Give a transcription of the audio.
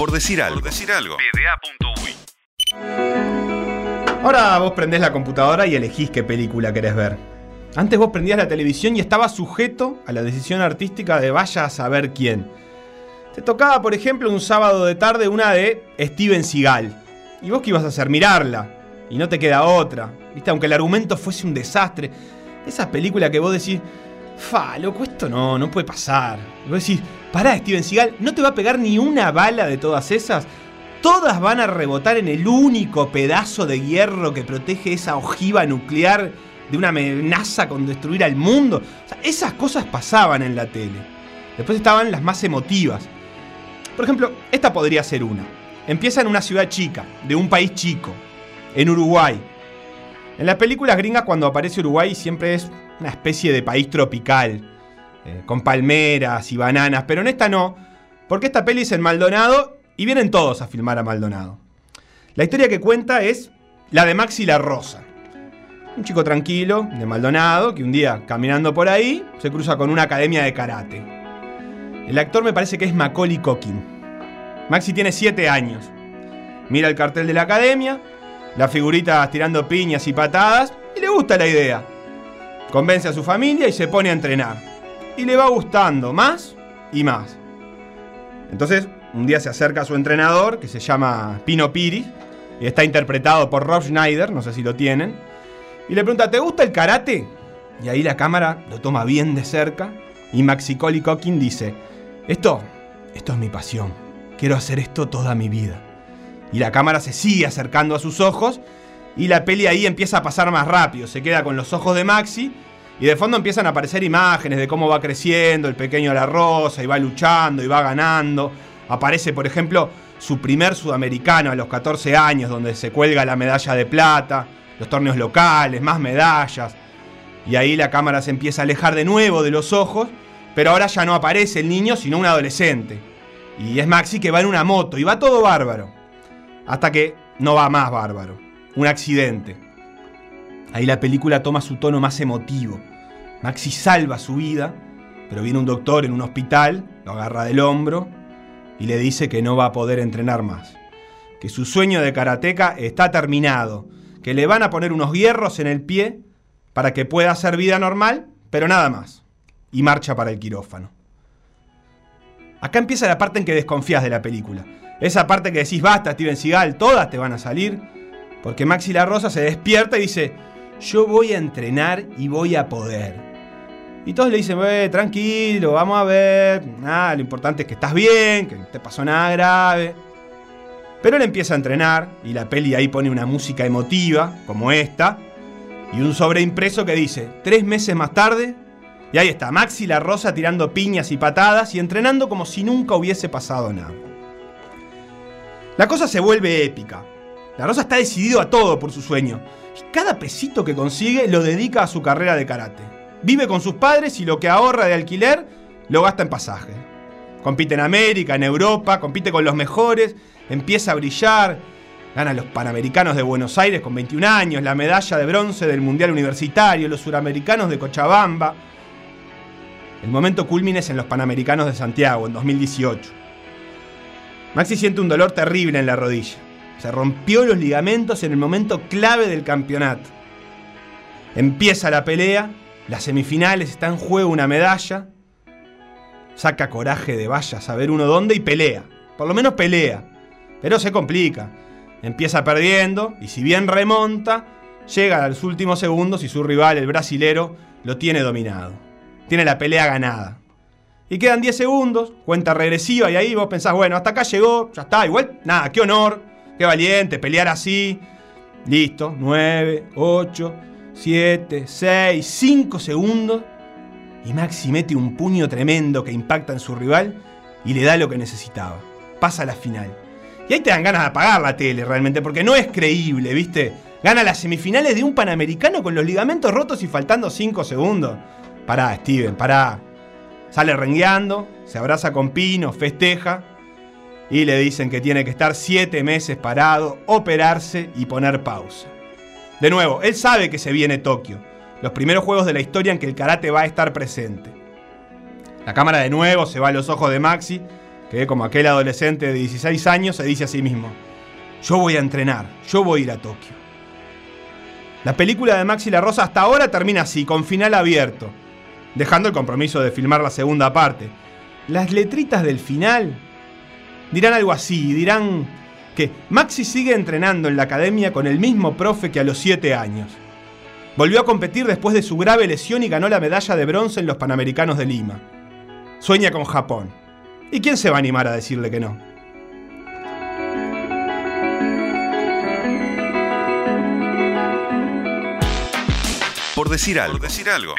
Por decir algo. Por decir algo. Ahora vos prendés la computadora y elegís qué película querés ver. Antes vos prendías la televisión y estabas sujeto a la decisión artística de vaya a saber quién. Te tocaba, por ejemplo, un sábado de tarde una de Steven Seagal. ¿Y vos qué ibas a hacer? Mirarla. Y no te queda otra. ¿Viste? Aunque el argumento fuese un desastre. Esas películas que vos decís, fa, loco, esto no, no puede pasar. Y vos decís, pará, Steven Seagal, ¿no te va a pegar ni una bala de todas esas? Todas van a rebotar en el único pedazo de hierro que protege esa ojiva nuclear de una amenaza con destruir al mundo. esas cosas pasaban en la tele. Después estaban las más emotivas. Por ejemplo, esta podría ser una. Empieza en una ciudad chica, de un país chico, en Uruguay. En las películas gringas cuando aparece Uruguay siempre es una especie de país tropical, eh, con palmeras y bananas, pero en esta no, porque esta peli es en Maldonado y vienen todos a filmar a Maldonado. La historia que cuenta es la de Maxi La Rosa. Un chico tranquilo, de Maldonado, que un día, caminando por ahí, se cruza con una academia de karate. El actor me parece que es Macaulay Culkin. Maxi tiene 7 años. Mira el cartel de la academia, las figuritas tirando piñas y patadas, y le gusta la idea. Convence a su familia y se pone a entrenar. Y le va gustando más y más. Entonces, un día se acerca a su entrenador, que se llama Pino Piri, y está interpretado por Rob Schneider, no sé si lo tienen, y le pregunta, ¿te gusta el karate? Y ahí la cámara lo toma bien de cerca, y Maxi Collie dice, esto, esto es mi pasión, quiero hacer esto toda mi vida. Y la cámara se sigue acercando a sus ojos, y la peli ahí empieza a pasar más rápido, se queda con los ojos de Maxi, y de fondo empiezan a aparecer imágenes de cómo va creciendo el pequeño La Rosa, y va luchando, y va ganando, Aparece, por ejemplo, su primer sudamericano a los 14 años, donde se cuelga la medalla de plata, los torneos locales, más medallas. Y ahí la cámara se empieza a alejar de nuevo de los ojos, pero ahora ya no aparece el niño, sino un adolescente. Y es Maxi que va en una moto y va todo bárbaro. Hasta que no va más bárbaro. Un accidente. Ahí la película toma su tono más emotivo. Maxi salva su vida, pero viene un doctor en un hospital, lo agarra del hombro y le dice que no va a poder entrenar más. Que su sueño de karateca está terminado. Que le van a poner unos hierros en el pie para que pueda hacer vida normal, pero nada más. Y marcha para el quirófano. Acá empieza la parte en que desconfías de la película. Esa parte que decís, basta, Steven Seagal, todas te van a salir. Porque Maxi La Rosa se despierta y dice, yo voy a entrenar y voy a poder. Y todos le dicen, tranquilo, vamos a ver. Nada, lo importante es que estás bien, que no te pasó nada grave. Pero él empieza a entrenar y la peli ahí pone una música emotiva, como esta, y un sobreimpreso que dice, tres meses más tarde, y ahí está, Maxi la Rosa tirando piñas y patadas y entrenando como si nunca hubiese pasado nada. La cosa se vuelve épica. La Rosa está decidido a todo por su sueño. Y cada pesito que consigue lo dedica a su carrera de karate. Vive con sus padres y lo que ahorra de alquiler lo gasta en pasaje. Compite en América, en Europa, compite con los mejores, empieza a brillar, gana los Panamericanos de Buenos Aires con 21 años, la medalla de bronce del Mundial Universitario, los Suramericanos de Cochabamba. El momento culmine es en los Panamericanos de Santiago, en 2018. Maxi siente un dolor terrible en la rodilla. Se rompió los ligamentos en el momento clave del campeonato. Empieza la pelea las semifinales está en juego una medalla. Saca coraje de vaya a saber uno dónde y pelea. Por lo menos pelea. Pero se complica. Empieza perdiendo y si bien remonta, llega a los últimos segundos y su rival, el brasilero, lo tiene dominado. Tiene la pelea ganada. Y quedan 10 segundos, cuenta regresiva, y ahí vos pensás, bueno, hasta acá llegó, ya está, igual, nada, qué honor, qué valiente, pelear así. Listo, 9, 8, 7, 6, 5 segundos. Y Maxi mete un puño tremendo que impacta en su rival y le da lo que necesitaba. Pasa a la final. Y ahí te dan ganas de apagar la tele realmente, porque no es creíble, ¿viste? Gana las semifinales de un Panamericano con los ligamentos rotos y faltando 5 segundos. Pará, Steven, pará. Sale rengueando, se abraza con Pino, festeja y le dicen que tiene que estar 7 meses parado, operarse y poner pausa. De nuevo, él sabe que se viene Tokio, los primeros juegos de la historia en que el karate va a estar presente. La cámara de nuevo se va a los ojos de Maxi que como aquel adolescente de 16 años se dice a sí mismo, yo voy a entrenar, yo voy a ir a Tokio. La película de Maxi La Rosa hasta ahora termina así, con final abierto, dejando el compromiso de filmar la segunda parte. Las letritas del final dirán algo así, dirán que Maxi sigue entrenando en la academia con el mismo profe que a los 7 años. Volvió a competir después de su grave lesión y ganó la medalla de bronce en los Panamericanos de Lima. Sueña con Japón. ¿Y quién se va a animar a decirle que no? Por decir algo. Por decir algo.